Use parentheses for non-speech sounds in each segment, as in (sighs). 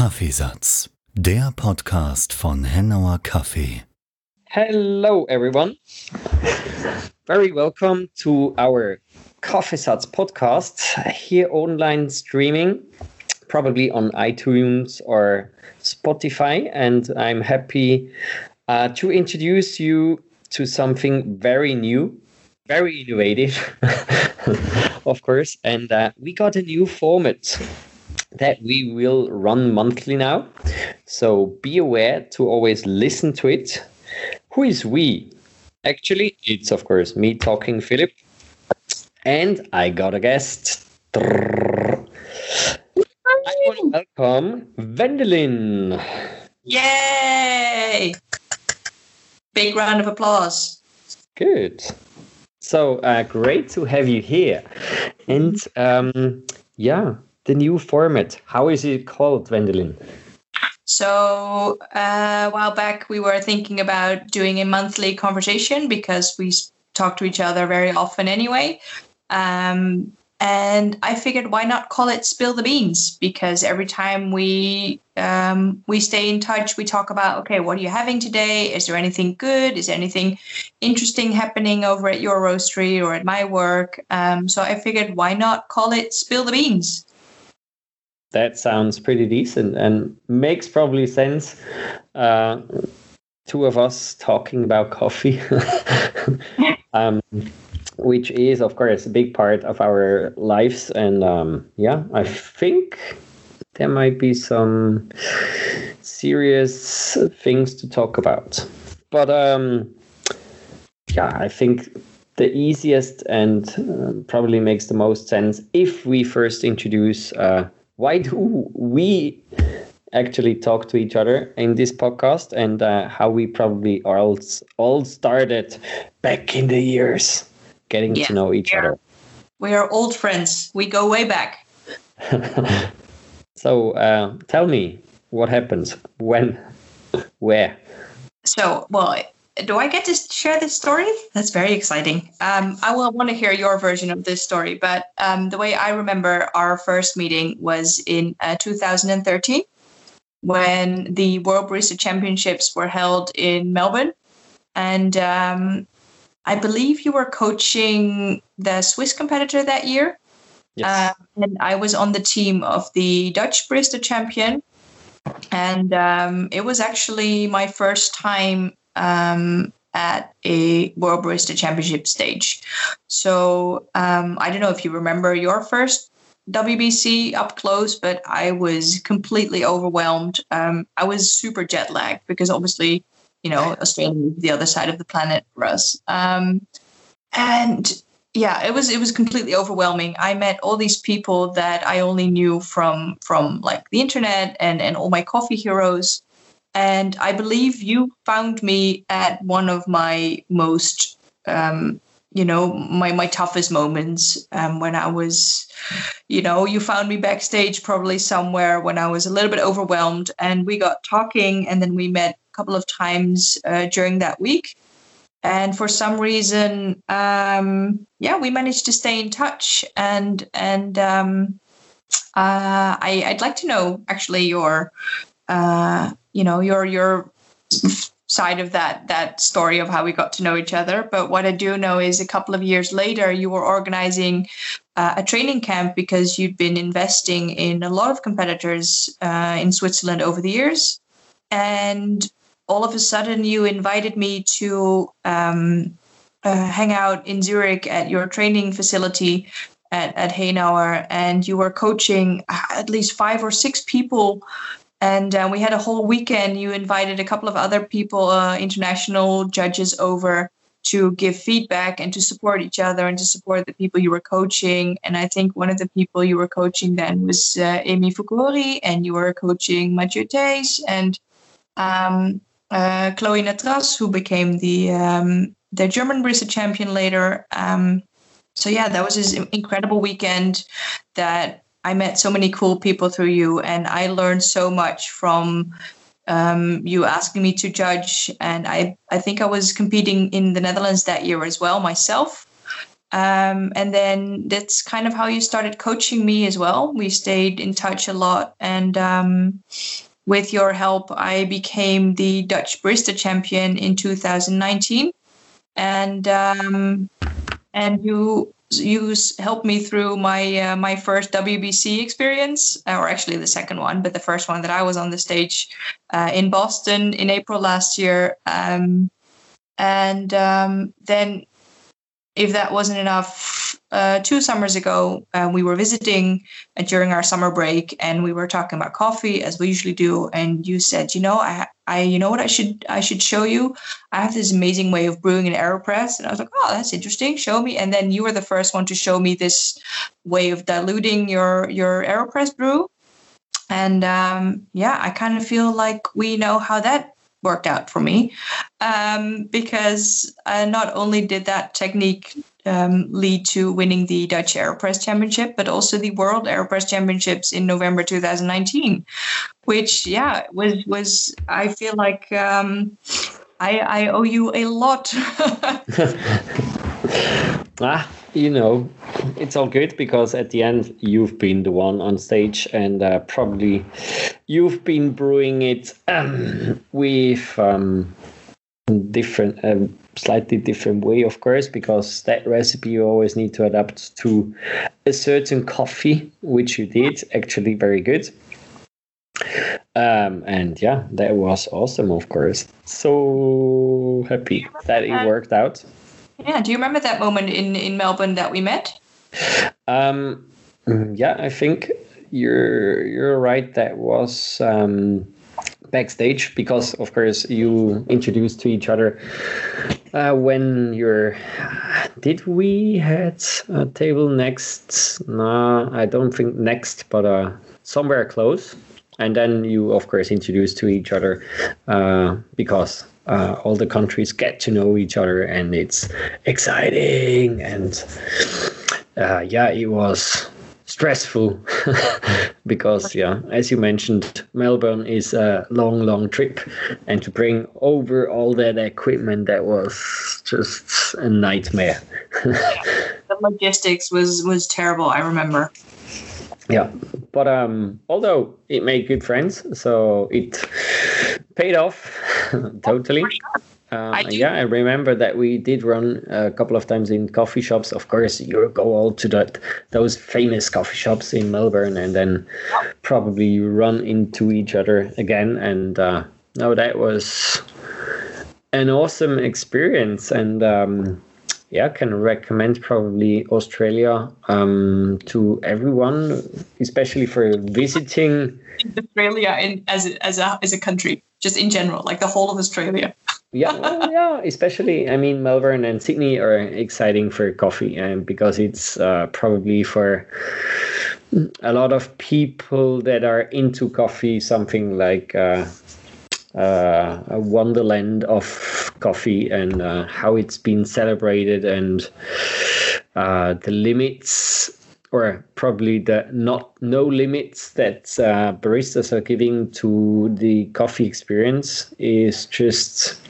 Kaffeesatz, der Podcast von Kaffee. Hello, everyone. Very welcome to our Kaffeesatz podcast here online streaming, probably on iTunes or Spotify. And I'm happy uh, to introduce you to something very new, very innovative, (laughs) of course. And uh, we got a new format that we will run monthly now. So be aware to always listen to it. Who is we? Actually, it's of course me talking, Philip. And I got a guest. I want to welcome Wendelien. Yay! Big round of applause. Good. So uh, great to have you here. And um, yeah, the new format. How is it called, Wendelien? So uh, a while back, we were thinking about doing a monthly conversation because we talk to each other very often anyway. Um, and I figured, why not call it "Spill the Beans"? Because every time we um, we stay in touch, we talk about, okay, what are you having today? Is there anything good? Is there anything interesting happening over at your roastery or at my work? Um, so I figured, why not call it "Spill the Beans"? That sounds pretty decent and makes probably sense. Uh, two of us talking about coffee, (laughs) um, which is, of course, a big part of our lives. And um, yeah, I think there might be some serious things to talk about. But um, yeah, I think the easiest and uh, probably makes the most sense if we first introduce. Uh, why do we actually talk to each other in this podcast and uh, how we probably all all started back in the years getting yeah, to know each other? We are old friends. We go way back. (laughs) So uh, tell me what happens, when where. So well do I get to share this story? That's very exciting. Um, I will want to hear your version of this story, but um, the way I remember our first meeting was in uh, 2013 when the World Barista Championships were held in Melbourne. And um, I believe you were coaching the Swiss competitor that year. Yes. Uh, and I was on the team of the Dutch Barista Champion. And um, it was actually my first time um, at a World Barista Championship stage. So um, I don't know if you remember your first WBC up close, but I was completely overwhelmed. Um, I was super jet lagged because obviously, you know, Australia is the other side of the planet for us. Um, and yeah, it was it was completely overwhelming. I met all these people that I only knew from from like the internet and and all my coffee heroes and I believe you found me at one of my most, um, you know, my my toughest moments um, when I was, you know, you found me backstage probably somewhere when I was a little bit overwhelmed, and we got talking, and then we met a couple of times uh, during that week. And for some reason, um, yeah, we managed to stay in touch, and and um, uh, I, I'd like to know actually your uh, you know your your side of that that story of how we got to know each other. But what I do know is a couple of years later, you were organizing uh, a training camp because you'd been investing in a lot of competitors uh, in Switzerland over the years, and all of a sudden you invited me to um, uh, hang out in Zurich at your training facility at, at and you were coaching uh, at least five or six people and uh, we had a whole weekend. You invited a couple of other people, uh, international judges, over to give feedback and to support each other and to support the people you were coaching. And I think one of the people you were coaching then was uh, Emi Fukahori, and you were coaching Mathieu Theys and um, uh, Chloe Nattrass, who became the um, the German barista champion later. Um, so yeah, that was this incredible weekend that I met so many cool people through you, and I learned so much from um, you asking me to judge. And I, I think I was competing in the Netherlands that year as well myself. Um, and then that's kind of how you started coaching me as well. We stayed in touch a lot. And um, with your help, I became the Dutch Barista champion in 2019. And um, and you you helped me through my uh, my first WBC experience, or actually the second one, but the first one that I was on the stage uh, in Boston in April last year. Um, and um, then, if that wasn't enough, uh, two summers ago, uh, we were visiting uh, during our summer break, and we were talking about coffee as we usually do. And you said, you know, I, I, you know what I should, I should show you. I have this amazing way of brewing an Aeropress, and I was like, oh, that's interesting. Show me. And then you were the first one to show me this way of diluting your your Aeropress brew. And um, yeah, I kind of feel like we know how that worked out for me um, because uh, not only did that technique um, lead to winning the Dutch Aeropress Championship, but also the World Aeropress Championships in November 2019, which yeah was was I feel like um, I I owe you a lot. (laughs) ah, you know, it's all good because at the end you've been the one on stage and uh, probably you've been brewing it um, with um, different, um, slightly different way, of course, because that recipe you always need to adapt to a certain coffee, which you did actually very good. Um, and yeah, that was awesome, of course. So happy that it worked out. Yeah. Do you remember that moment in in Melbourne that we met? Um, yeah, I think you're you're right. That was um, backstage because, of course, you introduced to each other uh, when you're. Did we had a table next? No, I don't think next, but uh, somewhere close. And then you, of course, introduced to each other uh, because uh, all the countries get to know each other and it's exciting and uh, yeah it was stressful (laughs) because yeah as you mentioned melbourne is a long long trip and to bring over all that equipment that was just a nightmare. (laughs) The logistics was was terrible i remember. Yeah but um although it made good friends so it paid off (laughs) totally um, I yeah, I remember that we did run a couple of times in coffee shops. Of course, you go all to that those famous coffee shops in Melbourne, and then probably run into each other again. And uh, no, that was an awesome experience, and um, yeah, can recommend probably Australia um, to everyone, especially for visiting. Australia in, as a, as a as a country, just in general, like the whole of Australia. Yeah, well, yeah, especially I mean Melbourne and Sydney are exciting for coffee, and because it's uh, probably for a lot of people that are into coffee, something like uh, uh, a wonderland of coffee and uh, how it's been celebrated and uh, the limits or probably the not no limits that uh, baristas are giving to the coffee experience is just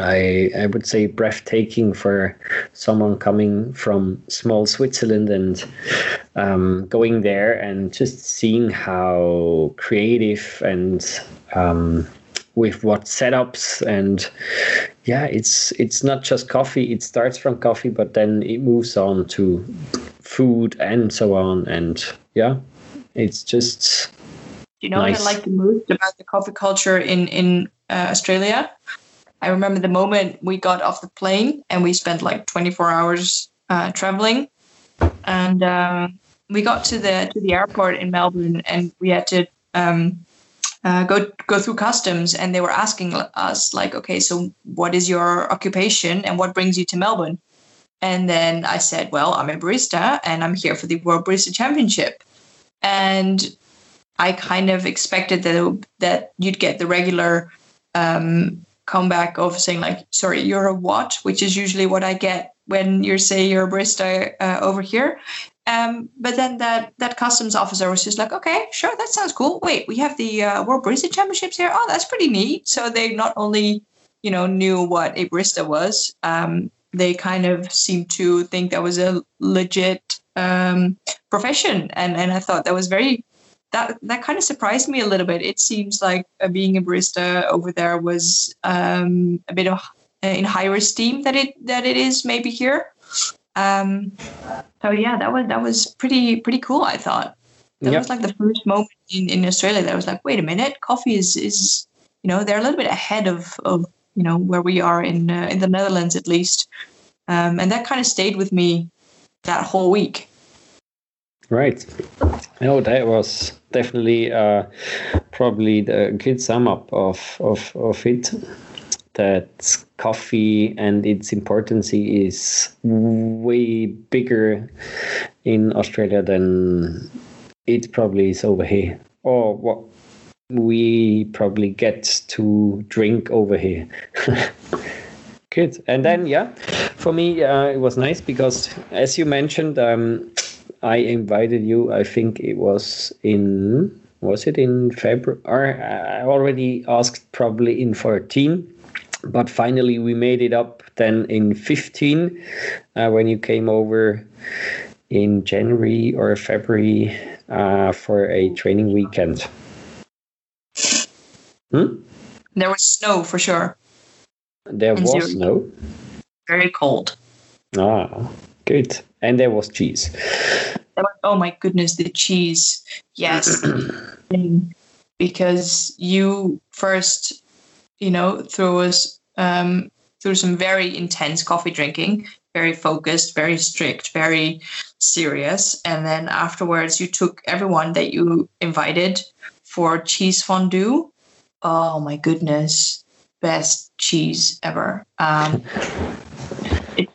I I would say breathtaking for someone coming from small Switzerland and um, going there and just seeing how creative and um, with what setups and yeah it's it's not just coffee. It starts from coffee but then it moves on to food and so on. And yeah it's just you know nice. what I like the most about the coffee culture in in uh, Australia I remember the moment we got off the plane and we spent like 24 hours uh, traveling, and um, we got to the to the airport in Melbourne and we had to um, uh, go go through customs and they were asking us like, okay, so what is your occupation and what brings you to Melbourne? And then I said, well, I'm a barista and I'm here for the World Barista Championship, and I kind of expected that that you'd get the regular um, comeback of saying like, sorry, you're a what, which is usually what I get when you say you're a barista uh, over here. Um, but then that that customs officer was just like, okay, sure, that sounds cool. Wait, we have the uh, World Barista Championships here. Oh, that's pretty neat. So they not only you know knew what a barista was, um, they kind of seemed to think that was a legit um, profession, and and I thought that was very that that kind of surprised me a little bit. It seems like uh, being a barista over there was um, a bit of in higher esteem that it that it is maybe here. Um, so yeah, that was that was pretty pretty cool. I thought that yep. was like the first moment in, in Australia that I was like, wait a minute, coffee is is you know they're a little bit ahead of of you know where we are in uh, in the Netherlands at least, um, and that kind of stayed with me that whole week. Right. No, that was definitely uh, probably the good sum up of of of it that coffee and its importance is way bigger in Australia than it probably is over here, or what we probably get to drink over here. (laughs) Good. And then, yeah, for me, uh, it was nice because, as you mentioned, um, I invited you. I think it was in was it in February? I already asked probably in 14 but finally we made it up then in 15 uh, when you came over in January or February uh, for a training weekend. Hmm? There was snow for sure. There and was zero. snow. Very cold. Ah, good. And there was cheese. Oh my goodness, the cheese. Yes. (clears throat) because you first you know, threw us um, through some very intense coffee drinking, very focused, very strict, very serious. And then afterwards, you took everyone that you invited for cheese fondue. Oh my goodness, best cheese ever. Um, (laughs)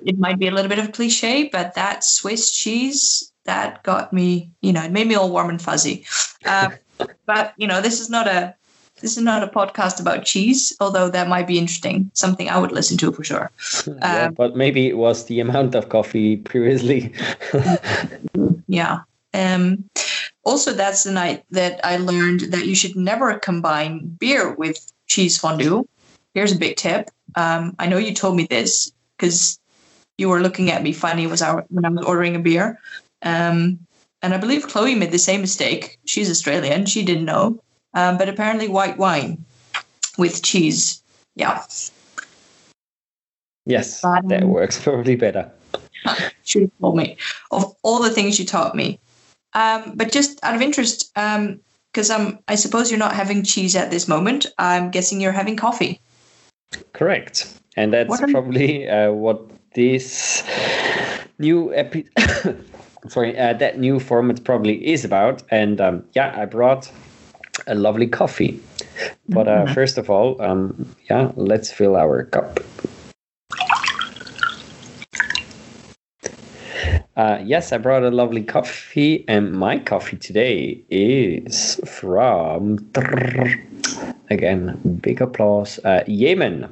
it, might be a little bit of a cliche, but that Swiss cheese that got me, you know, it made me all warm and fuzzy. Uh, (laughs) but you know, this is not a this is not a podcast about cheese, although that might be interesting. Something I would listen to for sure. Yeah, um, but maybe it was the amount of coffee previously. (laughs) yeah. Um, also, that's the night that I learned that you should never combine beer with cheese fondue. Here's a big tip. Um, I know you told me this because you were looking at me funny was our, when I was ordering a beer. Um, and I believe Chloe made the same mistake. She's Australian. She didn't know um, but apparently white wine with cheese. Yeah. Yes, but, that um, works (laughs) probably better. (laughs) Should have told me of all the things you taught me. Um, but just out of interest, because um, um, I suppose you're not having cheese at this moment. I'm guessing you're having coffee. Correct, and that's what probably uh, what this new epi- (coughs) sorry uh, that new format probably is about. And um, yeah, I brought a lovely coffee. But uh, mm-hmm. first of all, um, yeah, let's fill our cup. Uh, yes, I brought a lovely coffee, and my coffee today is from again big applause, uh, Yemen.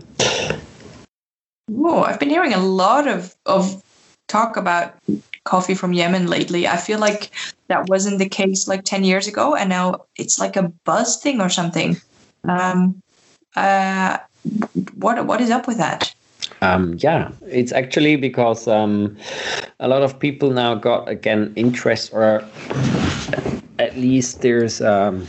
Oh, I've been hearing a lot of of talk about coffee from Yemen lately. I feel like that wasn't the case like 10 years ago, and now it's like a buzz thing or something. Um, uh, what what is up with that? Um, yeah, it's actually because um, a lot of people now got again interest, or at least there's um,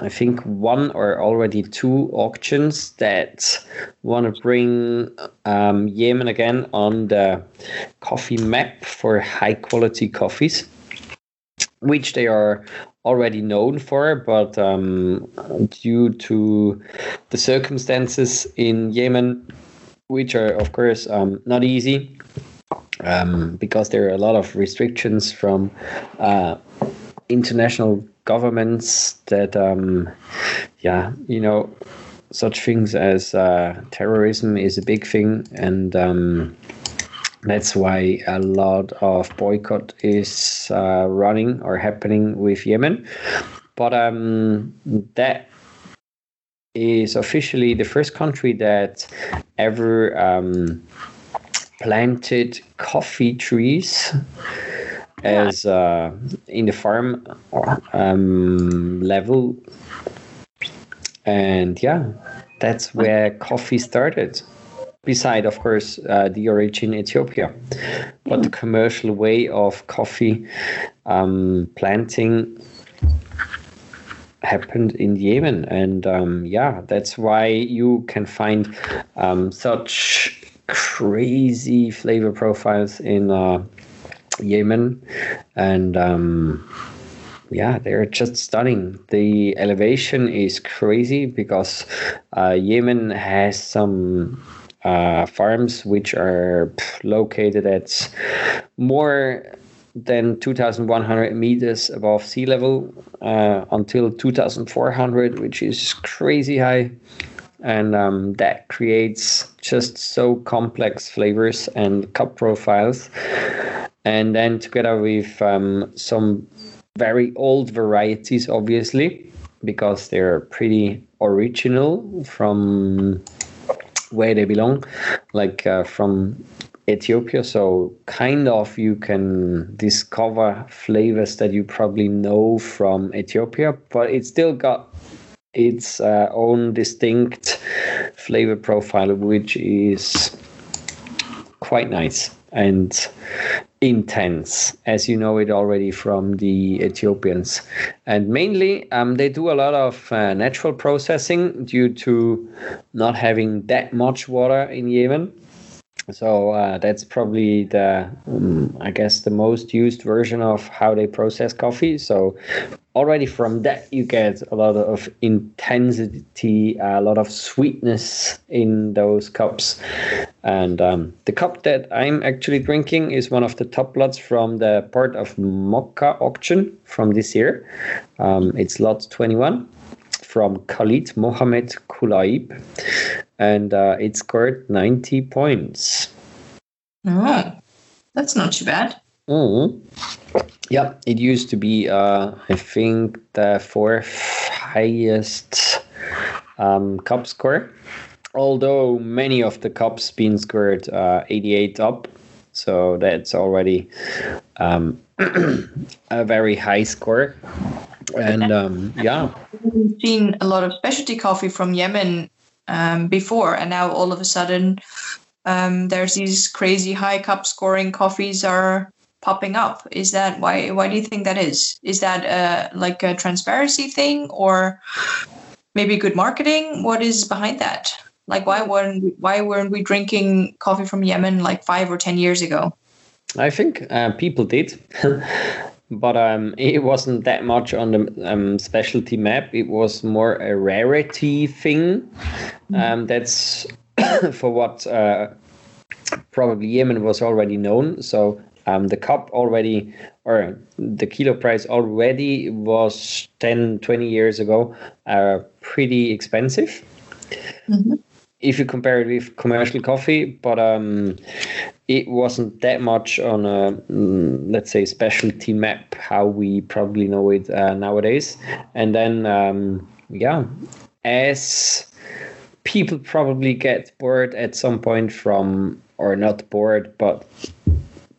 I think one or already two auctions that want to bring um, Yemen again on the coffee map for high quality coffees, which they are already known for, but um, due to the circumstances in Yemen, which are of course um, not easy. Um, because there are a lot of restrictions from uh, international governments that, um, yeah, you know, such things as uh, terrorism is a big thing, and um, that's why a lot of boycott is uh, running or happening with Yemen. But um, that is officially the first country that ever um, planted coffee trees as uh, in the farm um, level. And yeah, that's where coffee started beside, of course, uh, the origin Ethiopia. But the commercial way of coffee um, planting happened in Yemen. And um, yeah, that's why you can find um, such crazy flavor profiles in uh, Yemen. And um, yeah, they're just stunning. The elevation is crazy because uh, Yemen has some uh, farms which are located at more than 2,100 meters above sea level uh, until 2,400, which is crazy high. And um, that creates just so complex flavors and cup profiles. And then together with um, some very old varieties, obviously, because they're pretty original from where they belong, like uh, from Ethiopia. So, kind of, you can discover flavors that you probably know from Ethiopia, but it's still got its uh, own distinct flavor profile, which is quite nice and intense, as you know it already from the Ethiopians. And mainly, um, they do a lot of uh, natural processing due to not having that much water in Yemen. So uh, that's probably the, um, I guess, the most used version of how they process coffee. So already from that you get a lot of intensity, a lot of sweetness in those cups. And um, the cup that I'm actually drinking is one of the top lots from the Port of Mokha auction from this year. Um, it's lot 21 from Khalid Mohammed Kulaib, and uh, it scored 90 points. Oh, that's not too bad. Mm. Yeah, it used to be, uh, I think, the fourth highest um, cup score. Although many of the cups been scored uh, 88 up, so that's already um, (clears throat) a very high score and (laughs) um, yeah, we've seen a lot of specialty coffee from Yemen um, before, and now all of a sudden, um, there's these crazy high cup scoring coffees are popping up. Is that why? Why do you think that is? Is that uh, like a transparency thing, or maybe good marketing? What is behind that? Like, why weren't we, why weren't we drinking coffee from Yemen like five or ten years ago? I think uh, people did. (laughs) but um, (laughs) it wasn't that much on the um, specialty map. It was more a rarity thing. Mm-hmm. Um, that's (coughs) for what uh, probably Yemen was already known. So um, the cup already, or the kilo price already was 10, 20 years ago, uh, pretty expensive. Mm-hmm if you compare it with commercial coffee, but um, it wasn't that much on a mm, let's say specialty map how we probably know it uh, nowadays. And then um, yeah, as people probably get bored at some point from or not bored, but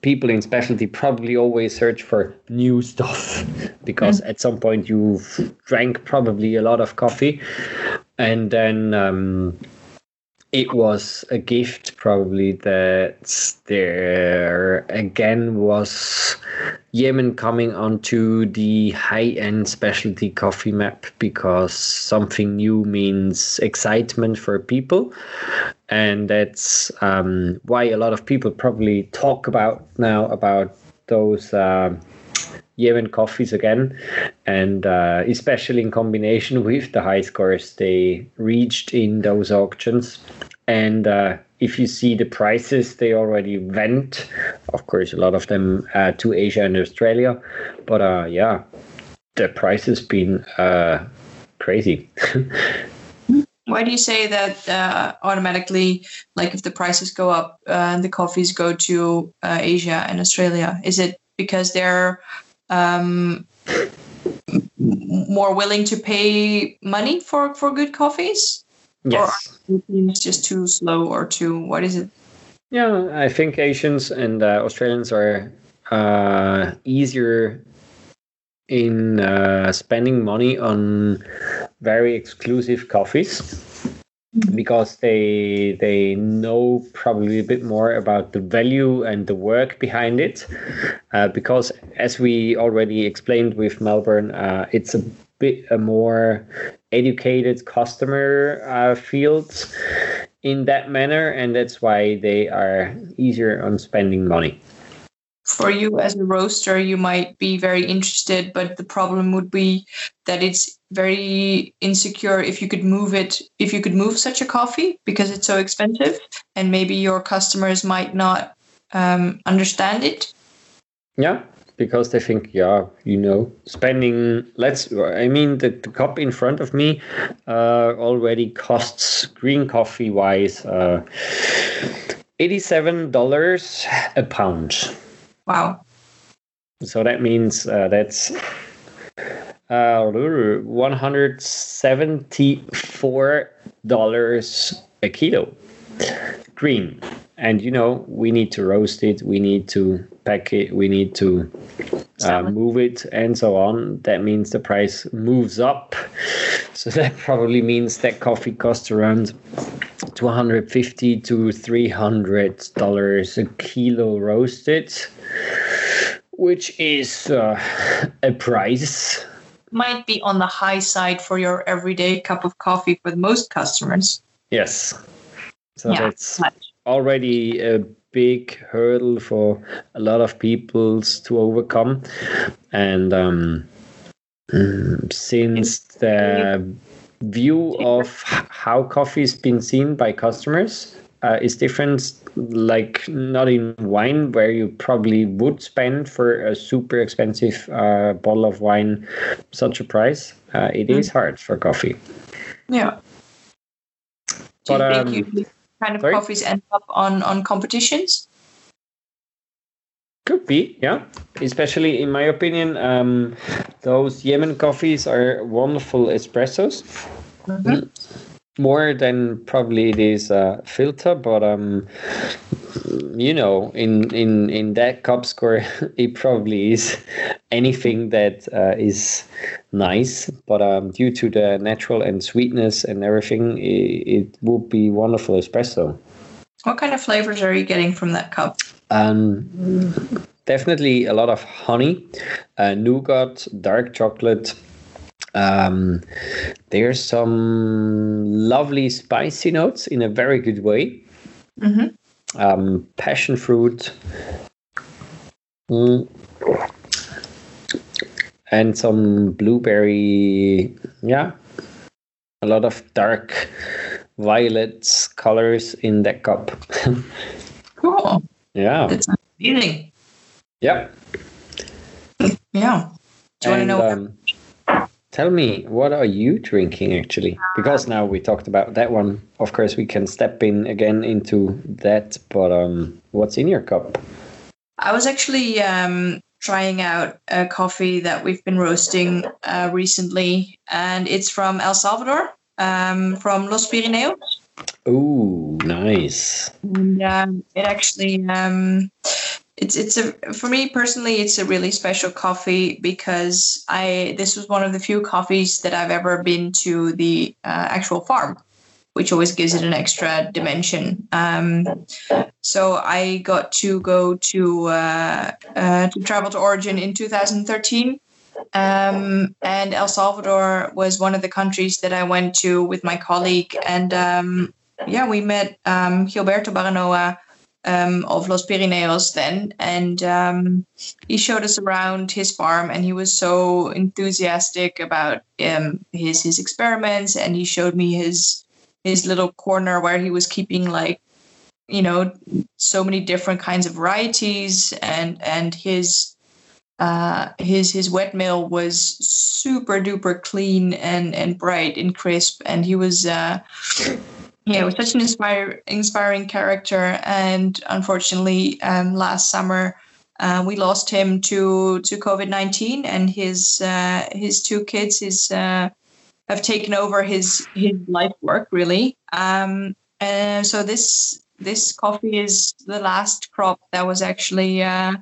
people in specialty probably always search for new stuff (laughs) because mm. at some point you've drank probably a lot of coffee and then um, it was a gift probably that there again was Yemen coming onto the high-end specialty coffee map because something new means excitement for people. And that's um, why a lot of people probably talk about now about those uh, Yemen coffees again, and uh, especially in combination with the high scores they reached in those auctions. And uh, if you see the prices, they already went, of course, a lot of them uh, to Asia and Australia. But uh, yeah, the price has been uh, crazy. (laughs) Why do you say that uh, automatically, like if the prices go up and the coffees go to Asia and Australia? Is it because they're um, more willing to pay money for for good coffees? Yes. Or it's just too slow or too what is it? Yeah, I think Asians and uh, Australians are uh, easier in uh, spending money on very exclusive coffees. Because they they know probably a bit more about the value and the work behind it. Uh, because as we already explained with Melbourne, uh, it's a bit a more educated customer uh, field in that manner, and that's why they are easier on spending money for you as a roaster, you might be very interested, but the problem would be that it's very insecure if you could move it, if you could move such a coffee because it's so expensive, and maybe your customers might not um, understand it. Yeah, because they think, yeah, you know, spending. Let's. I mean, the, the cup in front of me uh, already costs green coffee wise uh, eighty-seven dollars a pound. Wow. So that means uh, that's uh, $174 a kilo green. And you know, we need to roast it, we need to pack it, we need to uh, move it, and so on. That means the price moves up. (laughs) So that probably means that coffee costs around 250 to 300 dollars a kilo roasted which is uh, a price. Might be on the high side for your everyday cup of coffee for most customers. Yes. So yeah, that's much. already a big hurdle for a lot of people to overcome. And um, since the view of how coffee is being seen by customers uh, is different like not in wine where you probably would spend for a super expensive uh, bottle of wine such a price uh, It mm. is hard for coffee yeah do but, you think um, you kind of sorry? coffees end up on on competitions could be yeah especially in my opinion um, those yemen coffees are wonderful espressos mm-hmm. Mm more than probably it is a filter, but um, you know, in in in that cup score, (laughs) it probably is (laughs) anything that uh, is nice. But um, due to the natural and sweetness and everything, it, it would be wonderful espresso. What kind of flavors are you getting from that cup? Um, definitely a lot of honey, uh, nougat, dark chocolate um, there's some lovely spicy notes in a very good way. Mm-hmm. Um, passion fruit. Mm. And some blueberry, yeah, a lot of dark violet colors in that cup. (laughs) cool. Yeah. That's amazing. Yeah. Yeah. Do you want to know? Um, Tell me, what are you drinking actually? Because now we talked about that one. Of course, we can step in again into that. But um, what's in your cup? I was actually um, trying out a coffee that we've been roasting uh, recently, and it's from El Salvador, um, from Los Pirineos. Oh, nice! And um, it actually um, it's it's a for me personally it's a really special coffee because I this was one of the few coffees that I've ever been to the uh, actual farm, which always gives it an extra dimension. Um, so I got to go to uh, uh, to travel to Origin in 2013. Um, and El Salvador was one of the countries that I went to with my colleague, and um, yeah, we met um, Gilberto Baraona, um, of Los Pirineos then, and um, he showed us around his farm, and he was so enthusiastic about um, his his experiments, and he showed me his his little corner where he was keeping like you know so many different kinds of varieties, and and his uh, his his wet mill was super duper clean and and bright and crisp, and he was. Uh, yeah, was such an inspire, inspiring character. And unfortunately, um, last summer, uh, we lost him to to COVID nineteen, and his uh, his two kids his uh, have taken over his his life work really. Um, and so this this coffee is the last crop that was actually uh,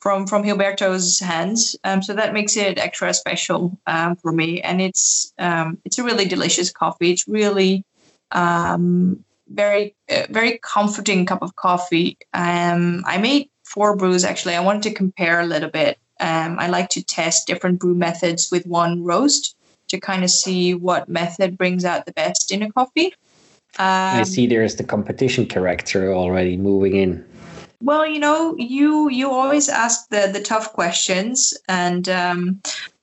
from from Gilberto's hands. Um, so that makes it extra special um, for me, and it's um, it's a really delicious coffee. It's really um, very uh, very comforting cup of coffee. Um, I made four brews actually. I wanted to compare a little bit. Um, I like to test different brew methods with one roast to kind of see what method brings out the best in a coffee. I see there's the competition character already moving in. Well, you know, you you always ask the the tough questions, and um,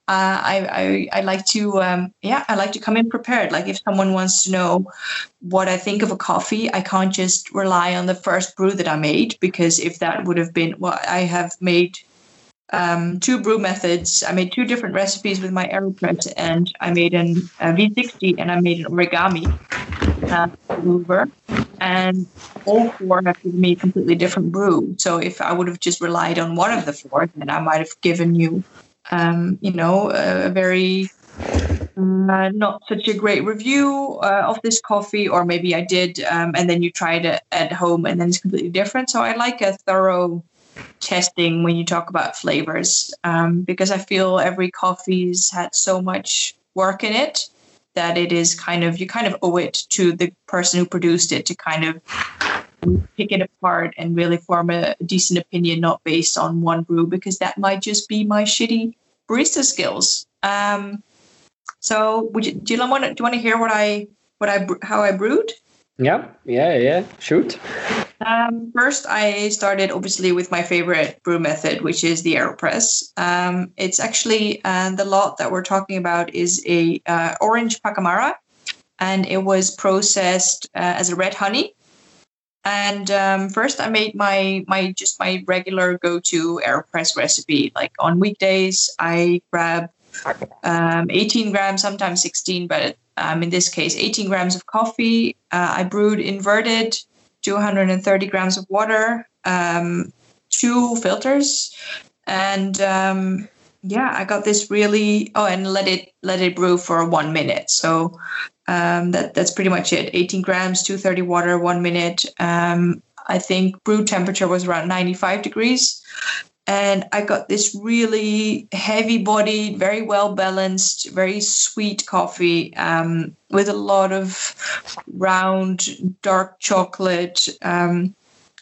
uh, I, I I like to um, yeah I like to come in prepared. Like if someone wants to know what I think of a coffee, I can't just rely on the first brew that I made because if that would have been well, I have made um, two brew methods. I made two different recipes with my AeroPress, and I made an a V60 and I made an origami uh, mover, and all four have given me a completely different brew. So if I would have just relied on one of the four, then I might have given you, um, you know, a, very uh, not such a great review uh, of this coffee, or maybe I did, um, and then you tried it at home, and then it's completely different. So I like a thorough testing when you talk about flavors um, because I feel every coffee's had so much work in it that it is kind of you kind of owe it to the person who produced it to kind of pick it apart and really form a decent opinion not based on one brew because that might just be my shitty barista skills. Um, so would you do you want to do you want to hear what i what i how i brewed? Yeah yeah yeah shoot um, first, I started obviously with my favorite brew method, which is the AeroPress. Um, it's actually uh, the lot that we're talking about is a uh, orange Pacamara, and it was processed uh, as a red honey. And um, first, I made my my just my regular go-to AeroPress recipe. Like on weekdays, I grab um, 18 grams, sometimes 16, but um, in this case, 18 grams of coffee. Uh, I brewed inverted 230 grams of water, um, two filters, and um, yeah, I got this really. Oh, and let it let it brew for one minute. So um, that that's pretty much it. 18 grams, 230 water, one minute. Um, I think brew temperature was around 95 degrees. And I got this really heavy bodied, very well balanced, very sweet coffee um, with a lot of round, dark chocolate, um,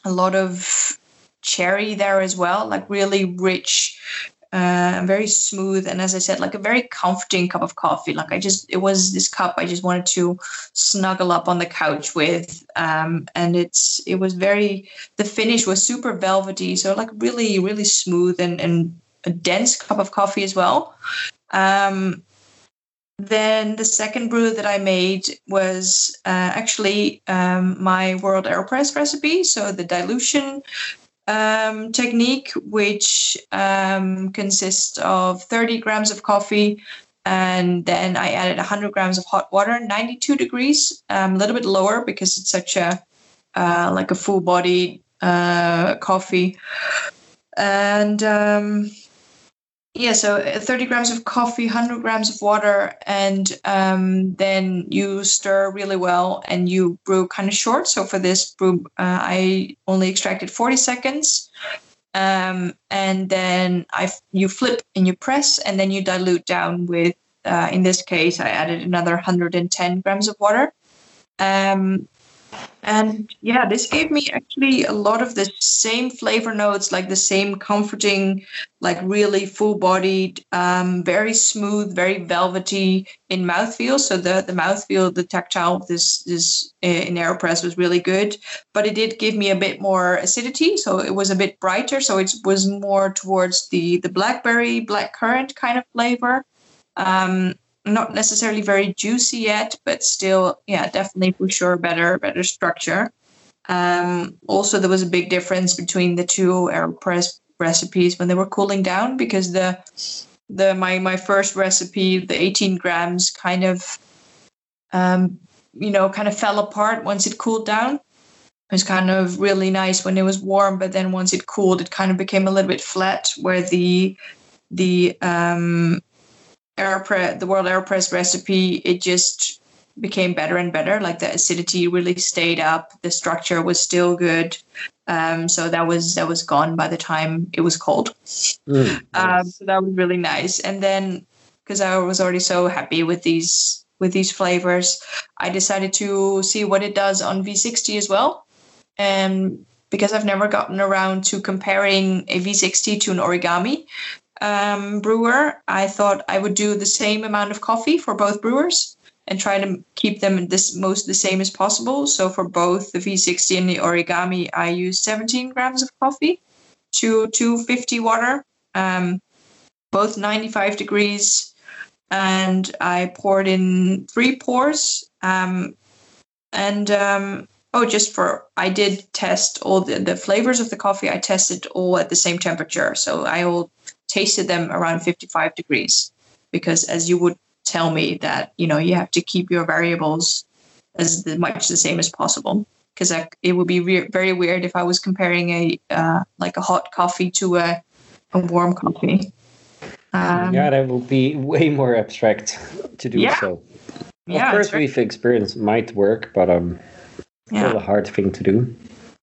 a lot of cherry there as well, like really rich uh, very smooth and as i said like a very comforting cup of coffee like i just it was this cup i just wanted to snuggle up on the couch with um, and it's it was very the finish was super velvety so like really really smooth and and a dense cup of coffee as well um, then the second brew that I made was uh, actually um, my World Aeropress recipe. So the dilution um, technique, which um, consists of 30 grams of coffee. And then I added 100 grams of hot water, 92 degrees, um, a little bit lower because it's such a uh, like a full body uh, coffee. And um, yeah, so uh, 30 grams of coffee, 100 grams of water, and um, then you stir really well and you brew kind of short. So for this brew, uh, I only extracted 40 seconds. Um, and then I you flip and you press, and then you dilute down with, uh, in this case, I added another 110 grams of water. Um, and yeah, this gave me actually a lot of the same flavor notes, like the same comforting, like really full bodied, um, very smooth, very velvety in mouthfeel. So the, the mouthfeel, the tactile of this, this uh, in AeroPress was really good, but it did give me a bit more acidity. So it was a bit brighter. So it was more towards the, the blackberry, black currant kind of flavor. Um, not necessarily very juicy yet, but still, yeah, definitely for sure better, better structure. Um, also, there was a big difference between the two AeroPress recipes when they were cooling down because the the my my first recipe, the 18 grams, kind of um, you know kind of fell apart once it cooled down. It was kind of really nice when it was warm, but then once it cooled, it kind of became a little bit flat. Where the the um, AeroPress, the World AeroPress recipe, it just became better and better. Like the acidity really stayed up. The structure was still good. Um, so that was that was gone by the time it was cold. Mm, nice. um, so that was really nice. And then because I was already so happy with these with these flavors, I decided to see what it does on V60 as well. And because I've never gotten around to comparing a V60 to an origami um, brewer, I thought I would do the same amount of coffee for both brewers and try to keep them this most the same as possible. So for both the V60 and the origami, I use 17 grams of coffee to 250 water, um, both 95 degrees, and I poured in three pours. Um, and um, oh, just for I did test all the, the flavors of the coffee. I tested all at the same temperature, so I all tasted them around 55 degrees because as you would tell me that you know you have to keep your variables as much the same as possible because it would be re- very weird if I was comparing a uh, like a hot coffee to a, a warm coffee. Um, yeah, that would be way more abstract to do yeah. so. Yeah, of course, we've experienced might work, but um, yeah. still a hard thing to do.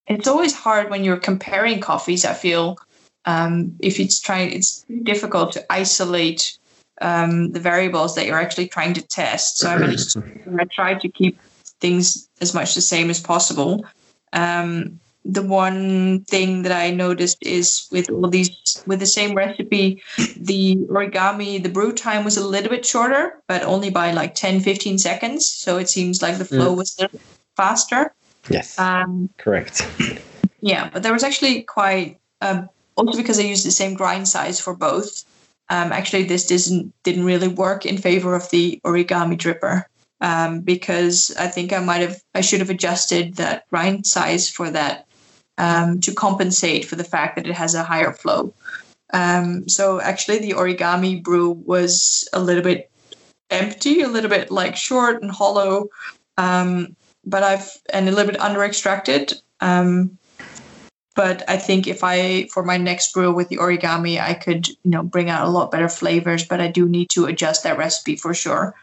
It's always hard when you're comparing coffees. I feel um, if it's trying, it's difficult to isolate um, the variables that you're actually trying to test. So I managed, I tried to keep things as much the same as possible. Um, the one thing that I noticed is with all these with the same recipe, the origami, the brew time was a little bit shorter, but only by like 10, 15 seconds. So it seems like the flow mm. was a little faster. Yes. Um, correct. Yeah, but there was actually quite uh, also because I used the same grind size for both. Um, actually, this didn't didn't really work in favor of the origami dripper um, because I think I might have I should have adjusted that grind size for that um, to compensate for the fact that it has a higher flow. Um, so actually, the origami brew was a little bit empty, a little bit like short and hollow, um, but I've and a little bit under extracted. Um, but I think if I for my next brew with the origami, I could you know bring out a lot better flavors. But I do need to adjust that recipe for sure.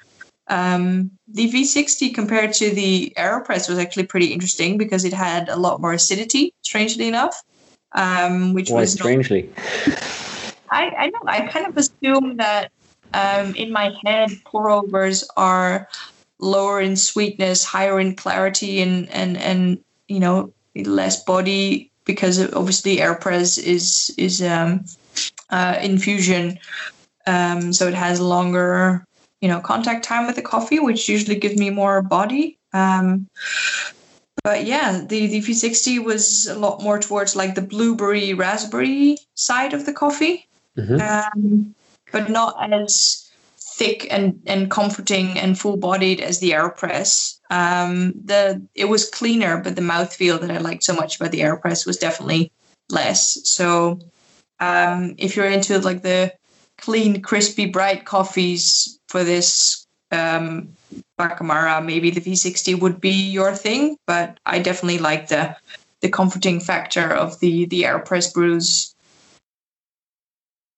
Um, the V60 compared to the Aeropress was actually pretty interesting because it had a lot more acidity, strangely enough. Um, which Why was strangely. I I know I kind of assume that um, in my head pour overs are lower in sweetness, higher in clarity, and and and you know less body because obviously Aeropress is is um, uh, infusion, um, so it has longer you know contact time with the coffee, which usually gives me more body. Um, but yeah, the, the V60 was a lot more towards like the blueberry raspberry side of the coffee, mm-hmm. um, but not as thick and, and comforting and full bodied as the Aeropress. Um, the it was cleaner, but the mouthfeel that I liked so much about the Aeropress was definitely less. So um, if you're into like the clean, crispy, bright coffees, for this um, Pacamara, maybe the V60 would be your thing, but I definitely like the the comforting factor of the the Aeropress brews.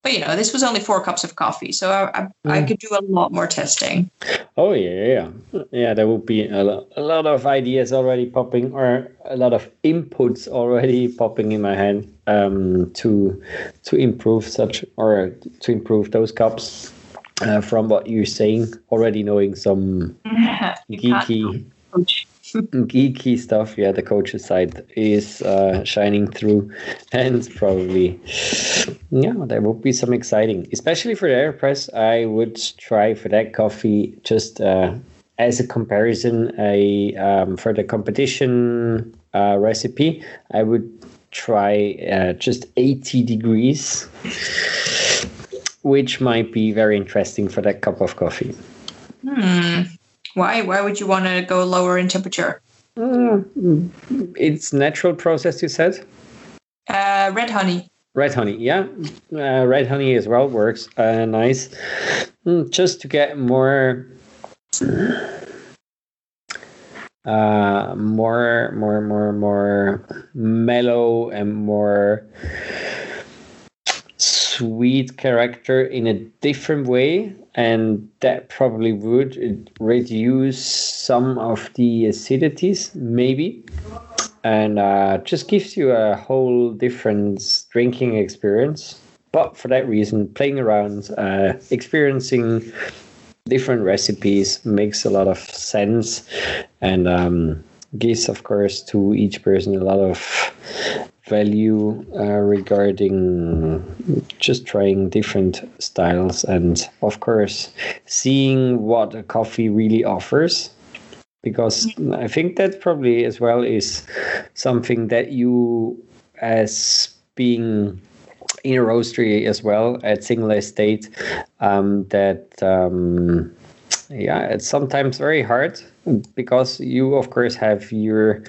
But you know, this was only four cups of coffee, so I I, mm. I could do a lot more testing. Oh yeah, yeah, yeah. There will be a lot, a lot of ideas already popping, or a lot of inputs already (laughs) popping in my head um, to to improve such or to improve those cups uh, from what you're saying, already knowing some (laughs) geeky (laughs) geeky stuff. Yeah, the coach's side is uh, shining through, (laughs) and probably, yeah, there will be some exciting, especially for the Aeropress. I would try for that coffee just uh, as a comparison. A um, for the competition uh, recipe, I would try uh, just 80 degrees which might be very interesting for that cup of coffee. Hmm. Why? Why would you want to go lower in temperature? Mm, it's natural process, you said. Uh, red honey. Red honey, yeah. Uh, red honey as well works uh, nice. Mm, just to get more, uh, more, more, more, more mellow and more sweet character in a different way and that probably would reduce some of the acidities maybe. And uh, just gives you a whole different drinking experience. But for that reason playing around uh, experiencing different recipes makes a lot of sense. And um, gives, of course, to each person a lot of value uh, regarding just trying different styles and, of course, seeing what a coffee really offers. Because I think that probably as well is something that you, as being in a roastery as well at single estate, um, that um, yeah, it's sometimes very hard because you, of course, have your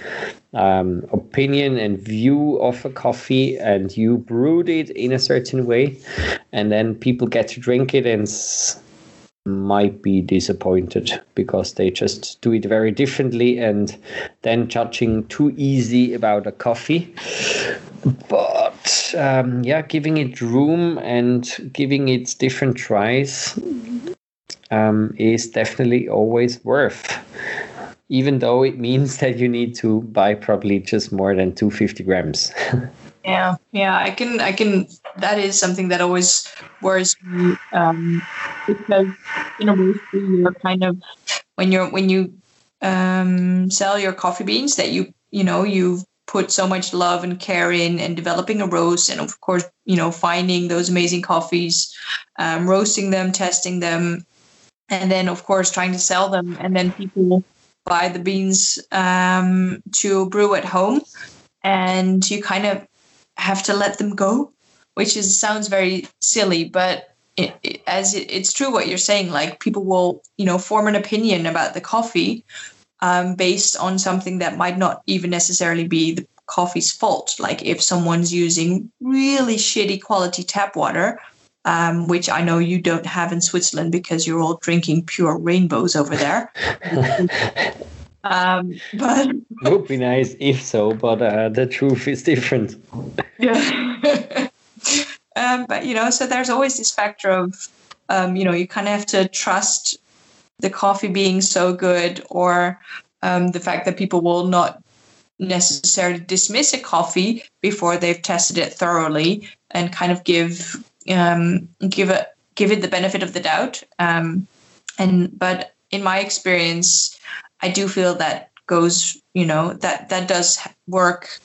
um, opinion and view of a coffee and you brewed it in a certain way, and then people get to drink it and s- might be disappointed because they just do it very differently and then judging too easy about a coffee. But um, yeah, giving it room and giving it different tries um, is definitely always worth. Even though it means that you need to buy probably just more than 250 grams. (laughs) Yeah, yeah, I can, I can. That is something that always worries me um, because you're kind of when you're when you um, sell your coffee beans that you you know you've put so much love and care in and developing a roast and of course you know finding those amazing coffees, um, roasting them, testing them, and then of course trying to sell them and then people buy the beans um, to brew at home and you kind of have to let them go, which is sounds very silly, but it, it, as it, it's true what you're saying. Like people will, you know, form an opinion about the coffee um, based on something that might not even necessarily be the coffee's fault. Like if someone's using really shitty quality tap water, um, which I know you don't have in Switzerland because you're all drinking pure rainbows over there. (laughs) um, but (laughs) Would be nice if so, but uh, the truth is different. yeah. (laughs) um, but you know, so there's always this factor of, um, you know, you kind of have to trust the coffee being so good, or um, the fact that people will not necessarily dismiss a coffee before they've tested it thoroughly and kind of give um, give it give it the benefit of the doubt. Um, and but in my experience, I do feel that goes, you know, that that does work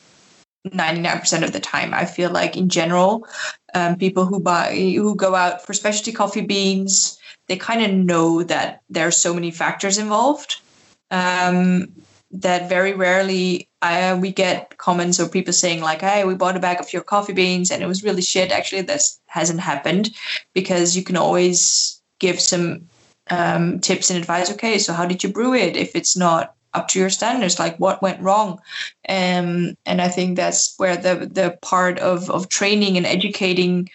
99% of the time. I feel like in general, um, people who buy who go out for specialty coffee beans, they kind of know that there are so many factors involved. Um, that very rarely uh, we get comments or people saying like, "Hey, we bought a bag of your coffee beans and it was really shit." Actually, this hasn't happened because you can always give some um, tips and advice. Okay, so how did you brew it? If it's not up to your standards, like what went wrong? Um, and I think that's where the the part of of training and educating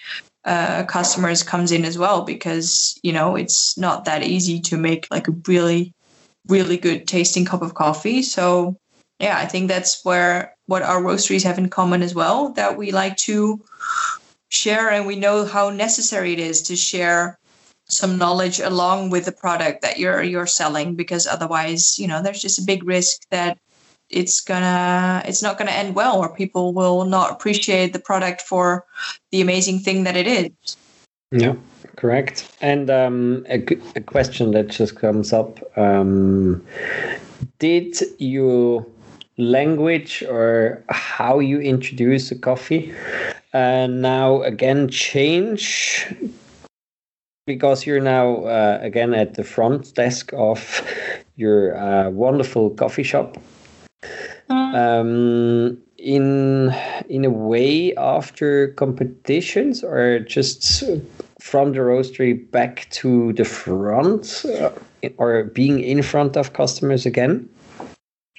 uh, customers comes in as well, because you know it's not that easy to make like a really really good tasting cup of coffee. So yeah, I think that's where what our roasteries have in common as well that we like to share and we know how necessary it is to share some knowledge along with the product that you're you're selling because otherwise you know there's just a big risk that it's gonna it's not gonna end well or people will not appreciate the product for the amazing thing that it is Yeah, correct. And um, a, a question that just comes up: um, Did your language or how you introduce a coffee. Uh, now again change because you're now uh, again at the front desk of your uh, wonderful coffee shop? um, in in a way after competitions or just from the roastery back to the front uh, or being in front of customers again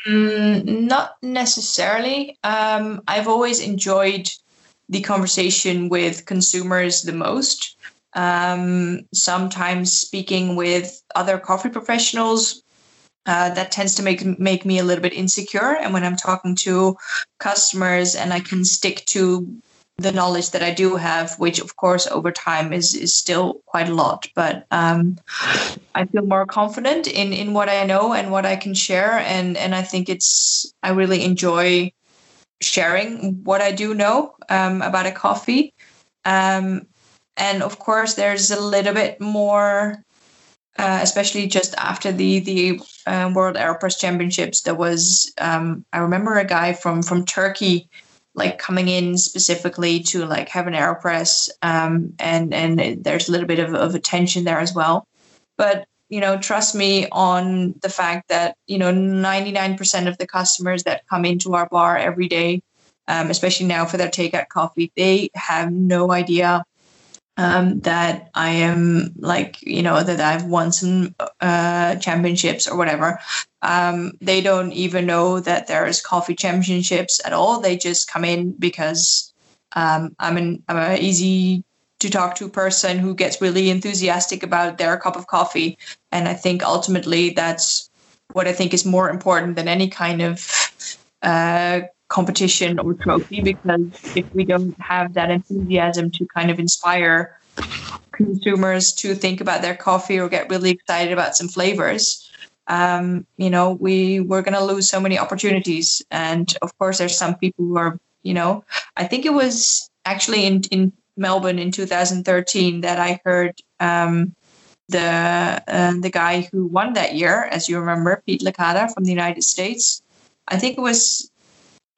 Mm, not necessarily. Um, I've always enjoyed the conversation with consumers the most. Um, sometimes speaking with other coffee professionals, uh, that tends to make make me a little bit insecure. And when I'm talking to customers, and I can stick to the knowledge that I do have, which of course over time is is still quite a lot, but um, I feel more confident in in what I know and what I can share, and and I think it's I really enjoy sharing what I do know um, about a coffee, um, and of course there's a little bit more uh, especially just after the the uh, World Aeropress Championships, there was um, I remember a guy from from Turkey like coming in specifically to like have an aeropress um, and and there's a little bit of, of attention there as well but you know trust me on the fact that you know 99% of the customers that come into our bar every day um, especially now for their takeout coffee they have no idea um, that I am like, you know, that I've won some uh, championships or whatever. Um, they don't even know that there's coffee championships at all. They just come in because um, I'm an I'm easy to talk to person who gets really enthusiastic about their cup of coffee, and I think ultimately that's what I think is more important than any kind of uh, competition or trophy because if we don't have that enthusiasm to kind of inspire consumers to think about their coffee or get really excited about some flavors um, you know we we're going to lose so many opportunities. And of course there's some people who are you know i think it was actually in in melbourne in 2013 that i heard um, the uh, the guy who won that year as you remember pete licata from the united states. I think it was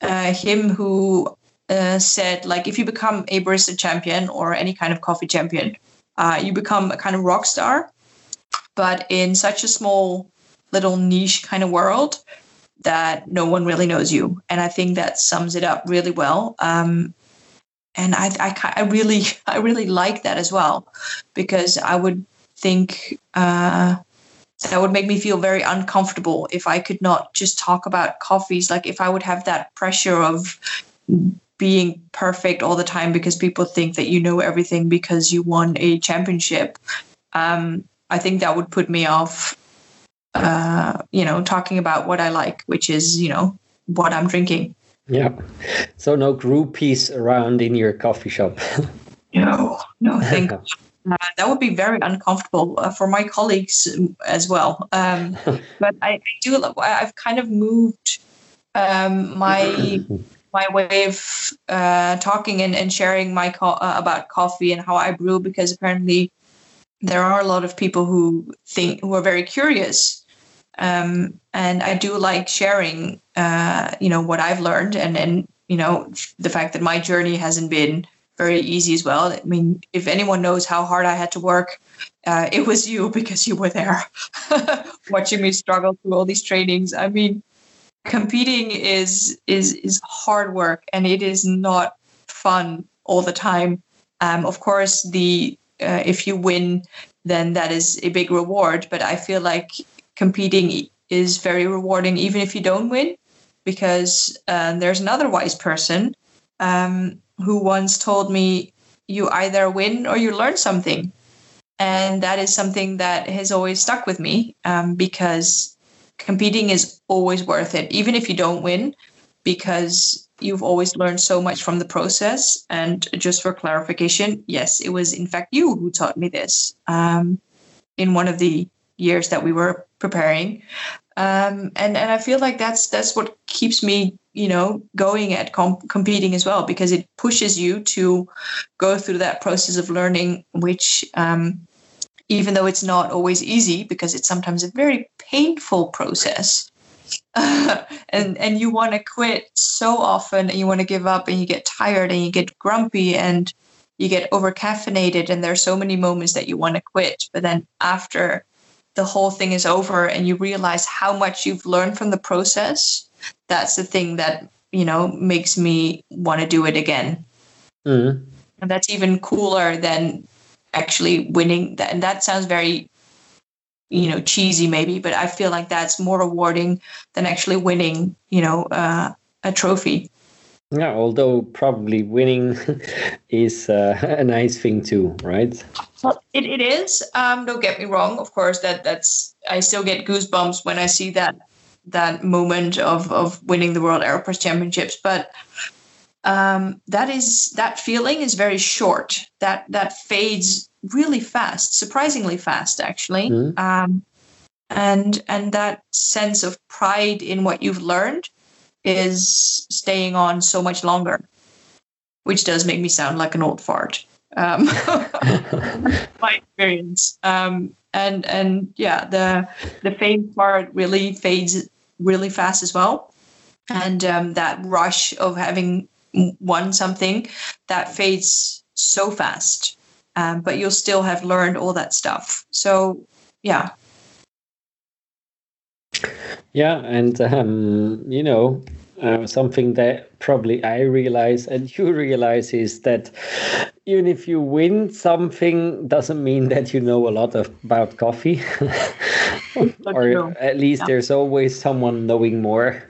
uh, him who uh, said like if you become a barista champion or any kind of coffee champion, uh, you become a kind of rock star, but in such a small little niche kind of world that no one really knows you. And I think that sums it up really well. Um, and I, I, I really, (laughs) I really like that as well, because I would think uh, that would make me feel very uncomfortable if I could not just talk about coffees. Like if I would have that pressure of being perfect all the time because people think that you know everything because you won a championship. Um, I think that would put me off. Uh, you know, talking about what I like, which is you know what I'm drinking. Yeah. So no groupies around in your coffee shop. (laughs) no, no, thank (laughs) Uh, that would be very uncomfortable uh, for my colleagues as well. Um, (laughs) but I, I, do. I've kind of moved um, my (clears throat) my way of uh, talking and, and sharing my co- uh, about coffee and how I brew because apparently there are a lot of people who think who are very curious. Um, and I do like sharing, uh, you know, what I've learned and and you know the fact that my journey hasn't been very easy as well. I mean, if anyone knows how hard I had to work, uh, it was you (laughs) because you were there (laughs) watching me struggle through all these trainings. I mean, competing is is is hard work and it is not fun all the time. Um, of course, the uh, if you win, then that is a big reward. But I feel like competing is very rewarding even if you don't win, because uh, there's another wise person um, who once told me you either win or you learn something. And that is something that has always stuck with me um, because competing is always worth it even if you don't win because you've always learned so much from the process. And just for clarification yes it was in fact you who taught me this um, in one of the years that we were preparing. Um, and and I feel like that's that's what keeps me you know going at comp- competing as well because it pushes you to go through that process of learning which um, even though it's not always easy because it's sometimes a very painful process (laughs) and and you want to quit so often and you want to give up and you get tired and you get grumpy and you get over caffeinated and there are so many moments that you want to quit. But then after the whole thing is over and you realize how much you've learned from the process that's the thing that you know makes me want to do it again. Mm. and that's even cooler than actually winning. That and that sounds very you know cheesy maybe but i feel like that's more rewarding than actually winning you know uh, a trophy yeah although probably winning (laughs) is uh, (laughs) a nice thing too right? Well, it, it is. Um, don't get me wrong. Of course that that's i still get goosebumps when i see that that moment of of winning the world aeropress championships. But um, that is that feeling is very short. That that fades really fast surprisingly fast actually. Mm. um, and and that sense of pride in what you've learned is staying on so much longer which does make me sound like an old fart Um, (laughs) my experience. Um, and and yeah, the the fame part really fades really fast as well, and um, that rush of having won something that fades so fast. Um, but you'll still have learned all that stuff. So yeah. Yeah, and um, you know, uh, something that probably I realize and you (laughs) realize is that even if you win something, doesn't mean that you know a lot of, about coffee, (laughs) or true. at least yeah. there's always someone knowing more.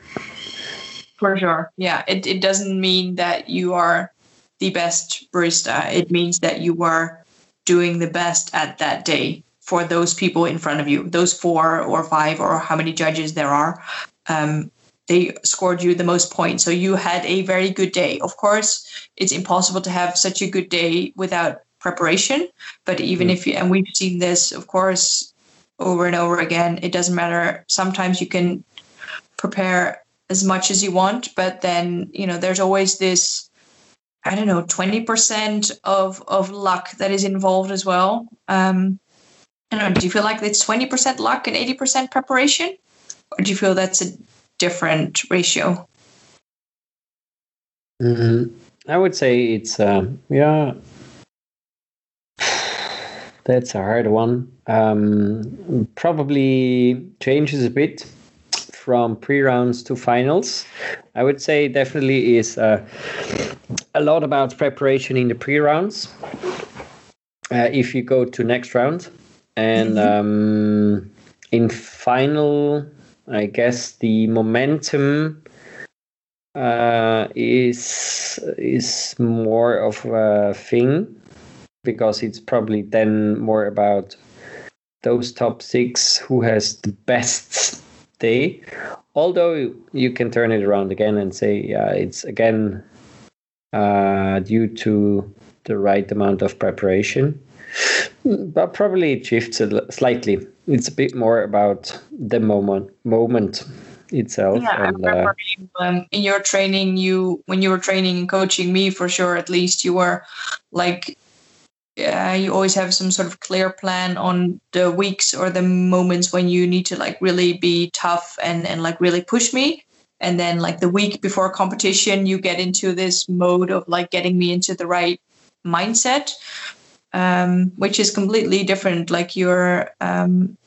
For sure, yeah. It it doesn't mean that you are the best barista. It means that you are doing the best at that day for those people in front of you, those four or five or how many judges there are. Um, they scored you the most points. So you had a very good day. Of course, it's impossible to have such a good day without preparation. But even mm. if you, and we've seen this, of course, over and over again, it doesn't matter. Sometimes you can prepare as much as you want, but then, you know, there's always this, I don't know, 20% of, of luck that is involved as well. Um, I don't know, do you feel like it's 20% luck and 80% preparation? Or do you feel that's a different ratio? Mm-hmm. I would say it's uh, yeah. (sighs) That's a hard one. Um, probably changes a bit from pre-rounds to finals. I would say definitely is uh, a lot about preparation in the pre-rounds. Uh, if you go to next round, and mm-hmm. um, in final I guess the momentum uh, is is more of a thing because it's probably then more about those top six who has the best day. Although you can turn it around again and say, yeah, it's again uh, due to the right amount of preparation. But probably it shifts slightly it's a bit more about the moment moment itself. Yeah, and, I uh, remember uh, um, in your training, you when you were training and coaching me for sure, at least you were like, yeah, you always have some sort of clear plan on the weeks or the moments when you need to like really be tough and and like really push me. And then like the week before competition, you get into this mode of like getting me into the right mindset um, which is completely different. Like you're um,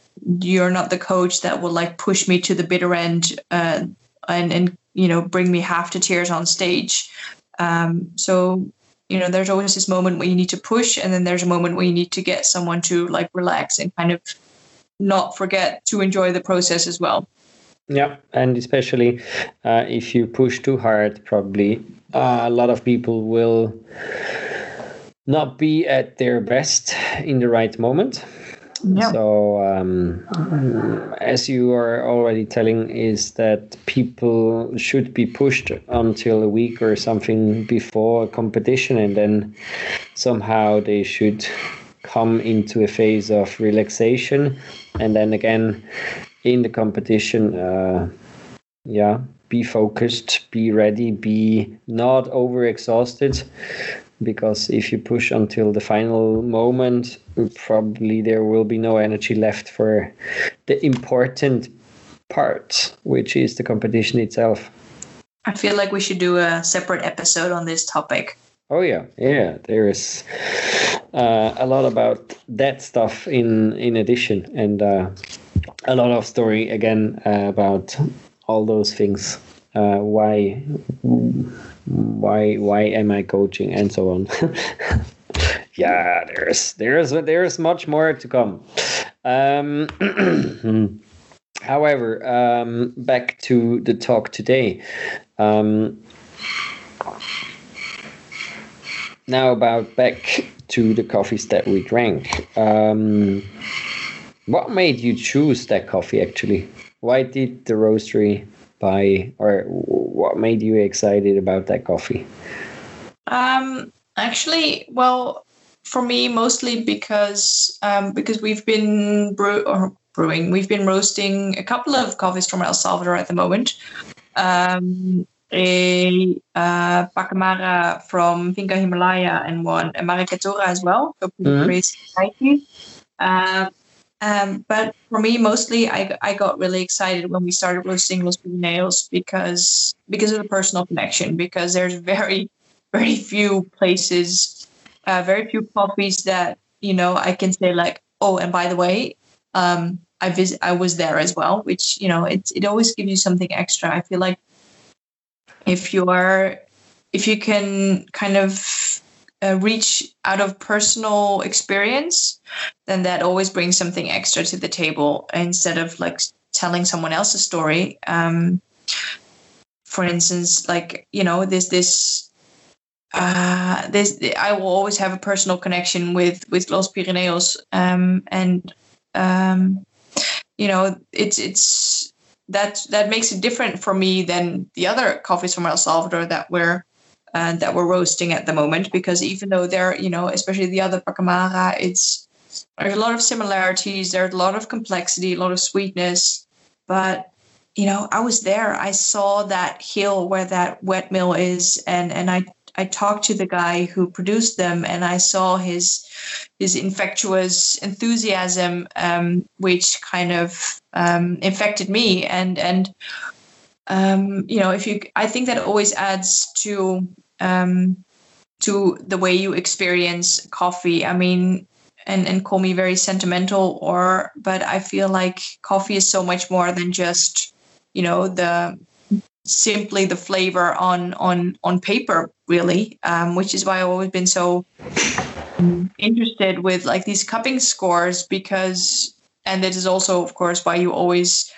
you're not the coach that will like push me to the bitter end uh, and and you know bring me half to tears on stage. Um, so you know there's always this moment where you need to push, and then there's a moment where you need to get someone to like relax and kind of not forget to enjoy the process as well. Yeah, and especially uh, if you push too hard, probably uh, a lot of people will not be at their best in the right moment. Yeah. So, um, as you are already telling, is that people should be pushed until a week or something before a competition, and then somehow they should come into a phase of relaxation, and then again in the competition, uh, yeah, be focused, be ready, be not overexhausted, because if you push until the final moment, probably there will be no energy left for the important part, which is the competition itself. I feel like we should do a separate episode on this topic. Oh yeah, yeah. There is uh, a lot about that stuff in in addition, and uh, a lot of story again uh, about all those things. Uh, why why why am I coaching and so on. (laughs) yeah, there's there's there's much more to come. Um, (clears throat) however, um, back to the talk today. Um, now about back to the coffees that we drank. Um, what made you choose that coffee actually? Why did the roastery buy or what made you excited about that coffee? Um, actually, well, for me, mostly because um, because we've been brew or brewing, we've been roasting a couple of coffees from El Salvador at the moment. Um, a uh, Pacamara from Finca Himalaya and one a Maracaturra as well. So mm-hmm. Um, but for me, mostly, I, I got really excited when we started roasting Los Pirineos because because of the personal connection. Because there's very very few places, uh, very few coffees that you know I can say like, oh, and by the way, um, I visit I was there as well, which you know it it always gives you something extra. I feel like if you are if you can kind of uh, reach out of personal experience, then that always brings something extra to the table instead of like telling someone else's story. Um, for instance, like you know, there's this. Uh, this I will always have a personal connection with with Los Pirineos, um, and um, you know, it's it's that that makes it different for me than the other coffees from El Salvador that we're uh, that we're roasting at the moment because even though they're you know especially the other pacamara it's there's a lot of similarities there's a lot of complexity a lot of sweetness but you know i was there i saw that hill where that wet mill is and and i I talked to the guy who produced them, and I saw his his infectious enthusiasm, um, which kind of um, infected me. And and um, you know, if you, I think that always adds to um, to the way you experience coffee. I mean, and and call me very sentimental, or but I feel like coffee is so much more than just you know the simply the flavor on on on paper really um, which is why i've always been so interested with like these cupping scores because and it is also of course why you always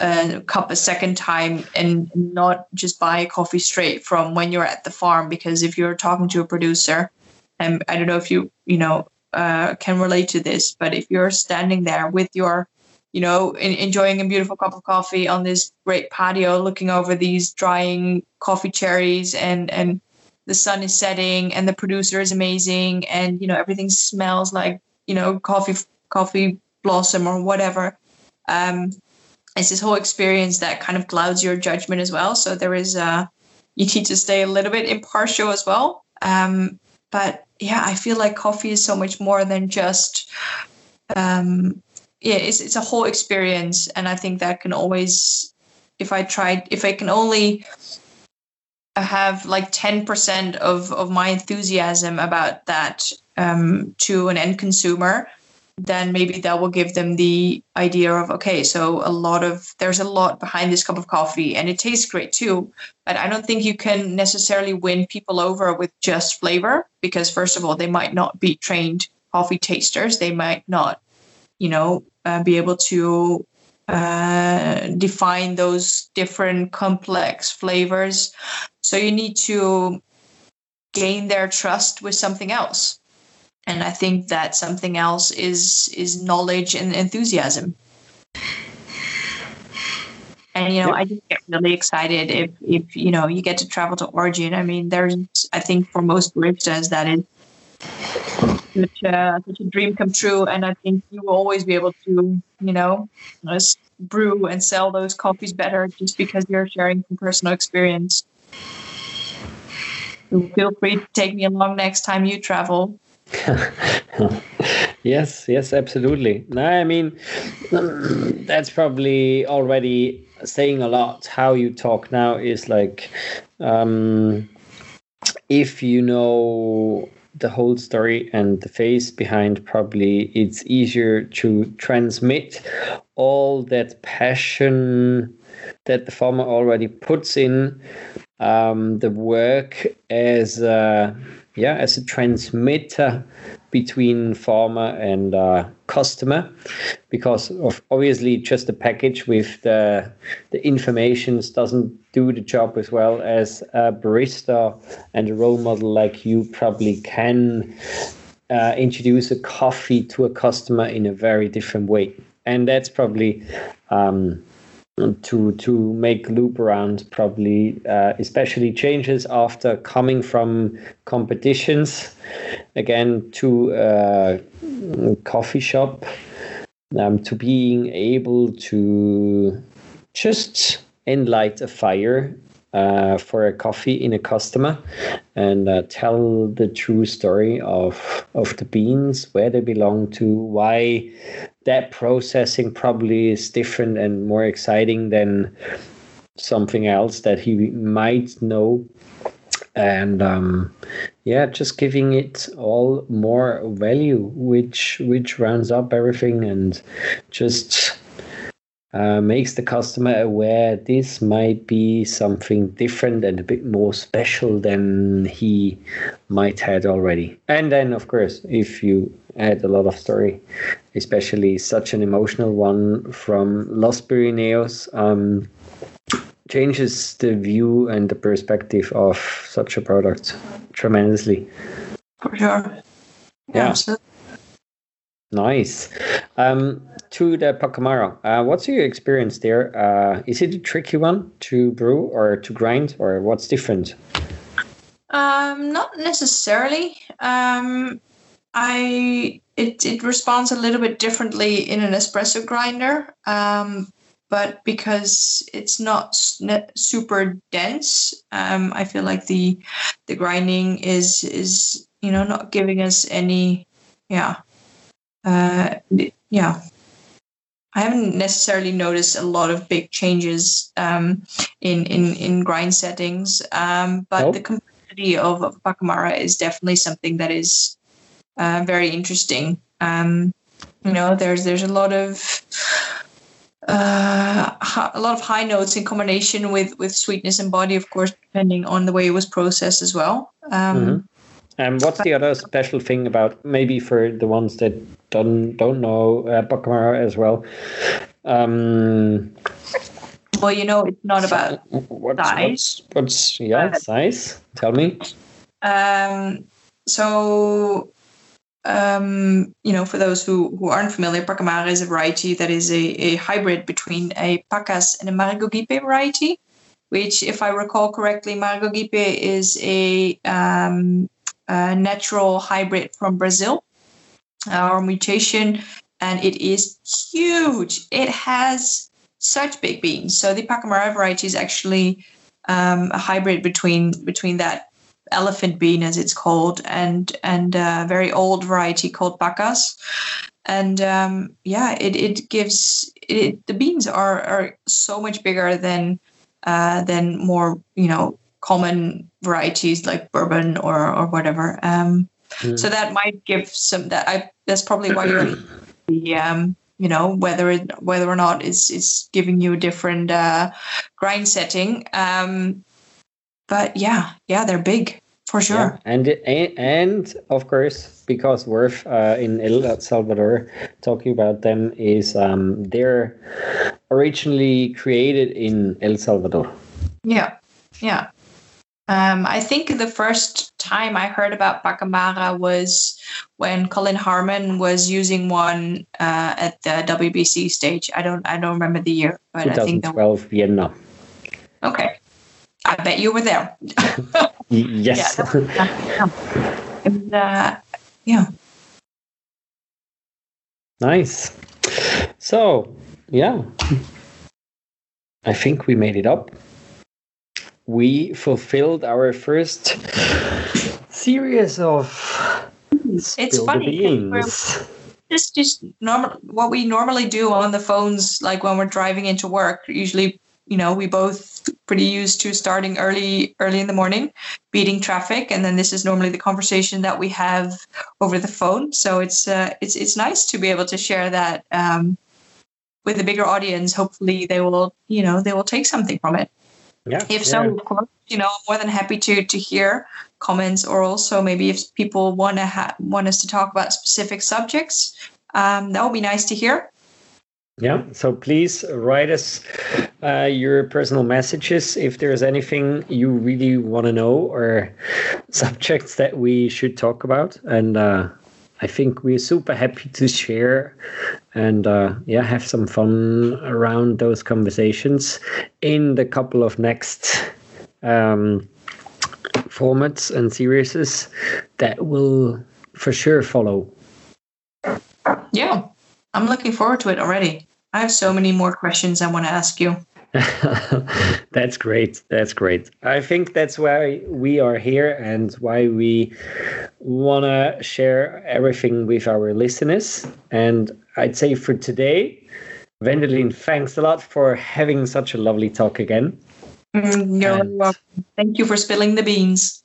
uh, cup a second time and not just buy a coffee straight from when you're at the farm because if you're talking to a producer and i don't know if you you know uh, can relate to this but if you're standing there with your you know, in, enjoying a beautiful cup of coffee on this great patio, looking over these drying coffee cherries, and and the sun is setting, and the producer is amazing, and you know everything smells like you know coffee coffee blossom or whatever. Um, it's this whole experience that kind of clouds your judgment as well. So there is uh, you need to stay a little bit impartial as well. Um, but yeah, I feel like coffee is so much more than just um, yeah, it's it's a whole experience, and I think that can always, if I tried, if I can only have like 10% of, of my enthusiasm about that um, to an end consumer, then maybe that will give them the idea of okay, so a lot of there's a lot behind this cup of coffee and it tastes great too. But I don't think you can necessarily win people over with just flavor because first of all, they might not be trained coffee tasters. They might not you know, uh, be able to uh, define those different complex flavors. So you need to gain their trust with something else. And I think that something else is is knowledge and enthusiasm. And you know, I just get really excited if if you know you get to travel to Origin. I mean, there's I think for most baristas that is such a, such a dream come true. And I think you will always be able to, you know, brew and sell those coffees better just because you're sharing from personal experience. So feel free to take me along next time you travel. (laughs) yes, yes, absolutely. No, I mean, that's probably already saying a lot. How you talk now is like, um, if you know the whole story and the face behind probably it's easier to transmit all that passion that the farmer already puts in um, the work as a, yeah as a transmitter between farmer and uh, customer. Because of obviously just a package with the the informations doesn't do the job as well as a barista and a role model like you probably can uh, introduce a coffee to a customer in a very different way. And that's probably um, to to make loop around probably uh, especially changes after coming from competitions. Again to a coffee shop um, to being able to just enlight a fire uh, for a coffee in a customer and uh, tell the true story of of the beans, where they belong to, why that processing probably is different and more exciting than something else that he might know. And um, yeah just giving it all more value which which rounds up everything and just uh, makes the customer aware this might be something different and a bit more special than he might had already. And then of course if you add a lot of story especially such an emotional one from los Pirineos um, changes the view and the perspective of such a product tremendously. For sure. Yeah. yeah. Nice. Um, to the Pacamara, uh, what's your experience there? Uh, is it a tricky one to brew or to grind, or what's different? Um, not necessarily. Um, I it it responds a little bit differently in an espresso grinder. Um, but because it's not super dense, um, I feel like the the grinding is is you know not giving us any yeah uh, yeah. I haven't necessarily noticed a lot of big changes um, in, in in grind settings, um, but nope. the complexity of, of Pacamara is definitely something that is uh, very interesting. Um, you know, there's there's a lot of uh, a lot of high notes in combination with with sweetness and body, of course, depending on the way it was processed as well. Um, mm-hmm. And what's the other special thing about maybe for the ones that don't don't know uh, Pacamara as well? Um, well, you know, it's not about what's, size. What's, what's yeah size? Tell me. Um. So um, you know, for those who, who aren't familiar, Pacamara is a variety that is a, a hybrid between a Pacas and a Maragogipe variety, which, if I recall correctly, Maragogipe is a, um, a natural hybrid from Brazil uh, or mutation, and it is huge. It has such big beans. So the Pacamara variety is actually um, a hybrid between between that elephant bean, as it's called, and and a very old variety called Pacas. And um, yeah, it, it gives it, the beans are are so much bigger than uh, than more you know common varieties like bourbon or or whatever. Um, mm. So that might give some that I that's probably why you're (clears throat) the um, you know whether it, whether or not it's it's giving you a different uh, grind setting. Um, but yeah, yeah, they're big for sure. Yeah. And and of course, because Verve uh, in El Salvador talking about them is um, they're originally created in El Salvador. Yeah, yeah. Um, I think the first time I heard about Pacamara was when Colin Harmon was using one uh, at the WBC stage. I don't I don't remember the year, but I think 2012 Vienna. Okay. I bet you were there. (laughs) yes. yeah, and, uh, yeah. Nice. So, yeah. I think we made it up. We fulfilled our first series of it's funny just just normal what we normally do on the phones like when we're driving into work usually you know we both pretty used to starting early early in the morning beating traffic. And then this is normally the conversation that we have over the phone. So it's uh, it's it's nice to be able to share that um, with a bigger audience. Hopefully they will you know they will take something from it. Yeah if so yeah. of course you know more than happy to to hear comments or also maybe if people want to ha- want us to talk about specific subjects um, that would be nice to hear. Yeah, so please write us uh, your personal messages if there's anything you really want to know or (laughs) subjects that we should talk about. And uh, I think we're super happy to share and uh, yeah, have some fun around those conversations in the couple of next um, formats and series that will for sure follow. Yeah, I'm looking forward to it already. I have so many more questions I want to ask you. (laughs) that's great. That's great. I think that's why we are here and why we want to share everything with our listeners. And I'd say for today, Wendelien, thanks a lot for having such a lovely talk again. Mm, you're and welcome. Thank you for spilling the beans.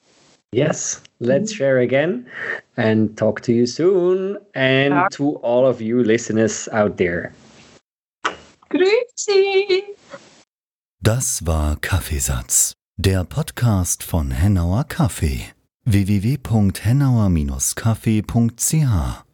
Yes, let's mm-hmm. share again and talk to you soon and to all of you listeners out there. Grüezi. Das war Kaffeesatz, der Podcast von Hennauer Kaffee. www.hennauer-kaffee.ch